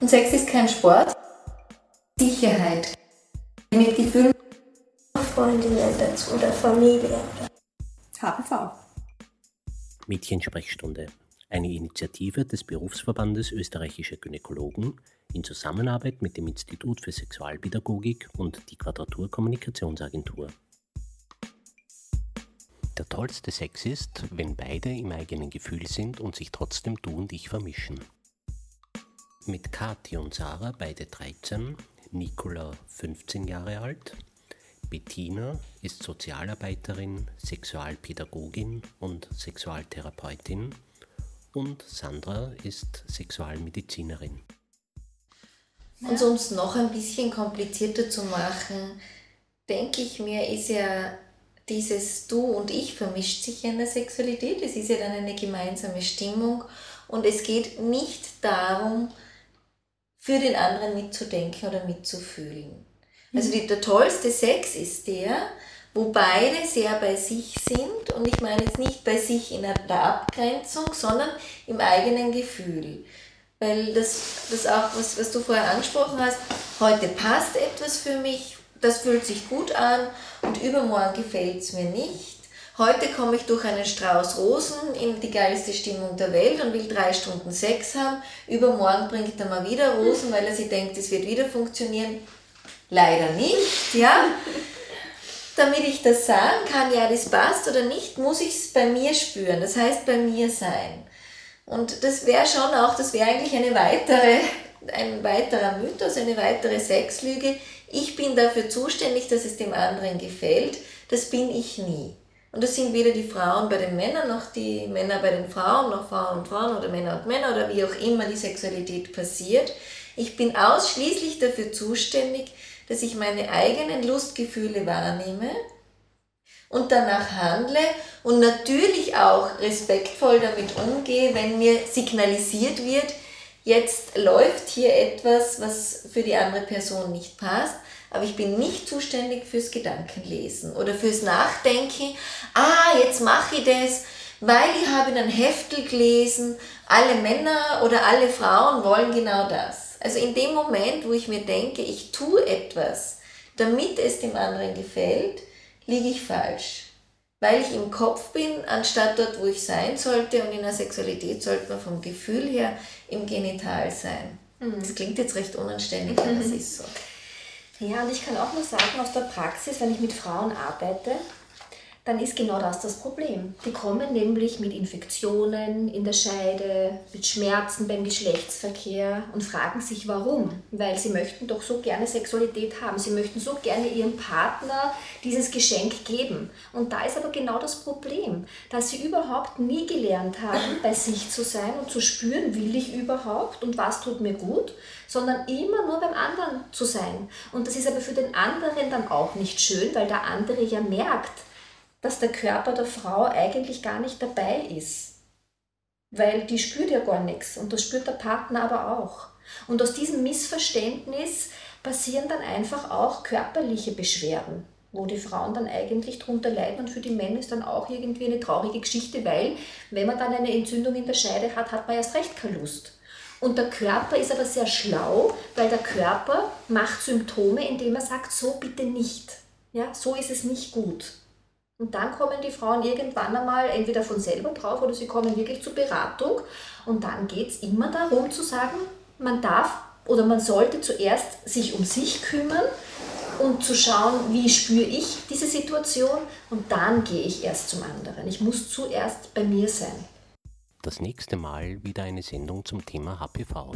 Und Sex ist kein Sport. Sicherheit. Mit Gefühlen. Freundinnen dazu oder Familie. HPV. Mädchensprechstunde. Eine Initiative des Berufsverbandes österreichischer Gynäkologen in Zusammenarbeit mit dem Institut für Sexualpädagogik und die Quadratur Kommunikationsagentur. Der tollste Sex ist, wenn beide im eigenen Gefühl sind und sich trotzdem du und ich vermischen. Mit Kathi und Sarah, beide 13, Nicola 15 Jahre alt, Bettina ist Sozialarbeiterin, Sexualpädagogin und Sexualtherapeutin und Sandra ist Sexualmedizinerin. Und um es noch ein bisschen komplizierter zu machen, denke ich mir, ist ja dieses Du und Ich vermischt sich in der Sexualität. Es ist ja dann eine gemeinsame Stimmung und es geht nicht darum, für den anderen mitzudenken oder mitzufühlen. Also die, der tollste Sex ist der, wo beide sehr bei sich sind und ich meine jetzt nicht bei sich in der Abgrenzung, sondern im eigenen Gefühl. Weil das, das auch, was, was du vorher angesprochen hast, heute passt etwas für mich, das fühlt sich gut an und übermorgen gefällt es mir nicht. Heute komme ich durch einen Strauß Rosen in die geilste Stimmung der Welt und will drei Stunden Sex haben. Übermorgen bringt er mal wieder Rosen, weil er sich denkt, es wird wieder funktionieren. Leider nicht, ja. Damit ich das sagen kann, ja, das passt oder nicht, muss ich es bei mir spüren. Das heißt, bei mir sein. Und das wäre schon auch, das wäre eigentlich eine weitere, ein weiterer Mythos, eine weitere Sexlüge. Ich bin dafür zuständig, dass es dem anderen gefällt. Das bin ich nie. Und das sind weder die Frauen bei den Männern noch die Männer bei den Frauen, noch Frauen und Frauen oder Männer und Männer oder wie auch immer die Sexualität passiert. Ich bin ausschließlich dafür zuständig, dass ich meine eigenen Lustgefühle wahrnehme und danach handle und natürlich auch respektvoll damit umgehe, wenn mir signalisiert wird, jetzt läuft hier etwas, was für die andere Person nicht passt, aber ich bin nicht zuständig fürs Gedankenlesen oder fürs Nachdenken. Ah, jetzt mache ich das, weil ich habe in einem Heftel gelesen, alle Männer oder alle Frauen wollen genau das. Also in dem Moment, wo ich mir denke, ich tue etwas, damit es dem anderen gefällt, liege ich falsch. Weil ich im Kopf bin, anstatt dort, wo ich sein sollte. Und in der Sexualität sollte man vom Gefühl her im Genital sein. Mhm. Das klingt jetzt recht unanständig, aber es ist so. Ja, und ich kann auch nur sagen, aus der Praxis, wenn ich mit Frauen arbeite, dann ist genau das das Problem. Die kommen nämlich mit Infektionen in der Scheide, mit Schmerzen beim Geschlechtsverkehr und fragen sich warum. Weil sie möchten doch so gerne Sexualität haben. Sie möchten so gerne ihrem Partner dieses Geschenk geben. Und da ist aber genau das Problem, dass sie überhaupt nie gelernt haben, bei sich zu sein und zu spüren, will ich überhaupt und was tut mir gut, sondern immer nur beim anderen zu sein. Und das ist aber für den anderen dann auch nicht schön, weil der andere ja merkt, dass der Körper der Frau eigentlich gar nicht dabei ist. Weil die spürt ja gar nichts und das spürt der Partner aber auch. Und aus diesem Missverständnis passieren dann einfach auch körperliche Beschwerden, wo die Frauen dann eigentlich drunter leiden und für die Männer ist dann auch irgendwie eine traurige Geschichte, weil wenn man dann eine Entzündung in der Scheide hat, hat man erst recht keine Lust. Und der Körper ist aber sehr schlau, weil der Körper macht Symptome, indem er sagt, so bitte nicht. Ja, so ist es nicht gut. Und dann kommen die Frauen irgendwann einmal entweder von selber drauf oder sie kommen wirklich zur Beratung. Und dann geht es immer darum zu sagen, man darf oder man sollte zuerst sich um sich kümmern und zu schauen, wie spüre ich diese Situation und dann gehe ich erst zum anderen. Ich muss zuerst bei mir sein. Das nächste Mal wieder eine Sendung zum Thema HPV.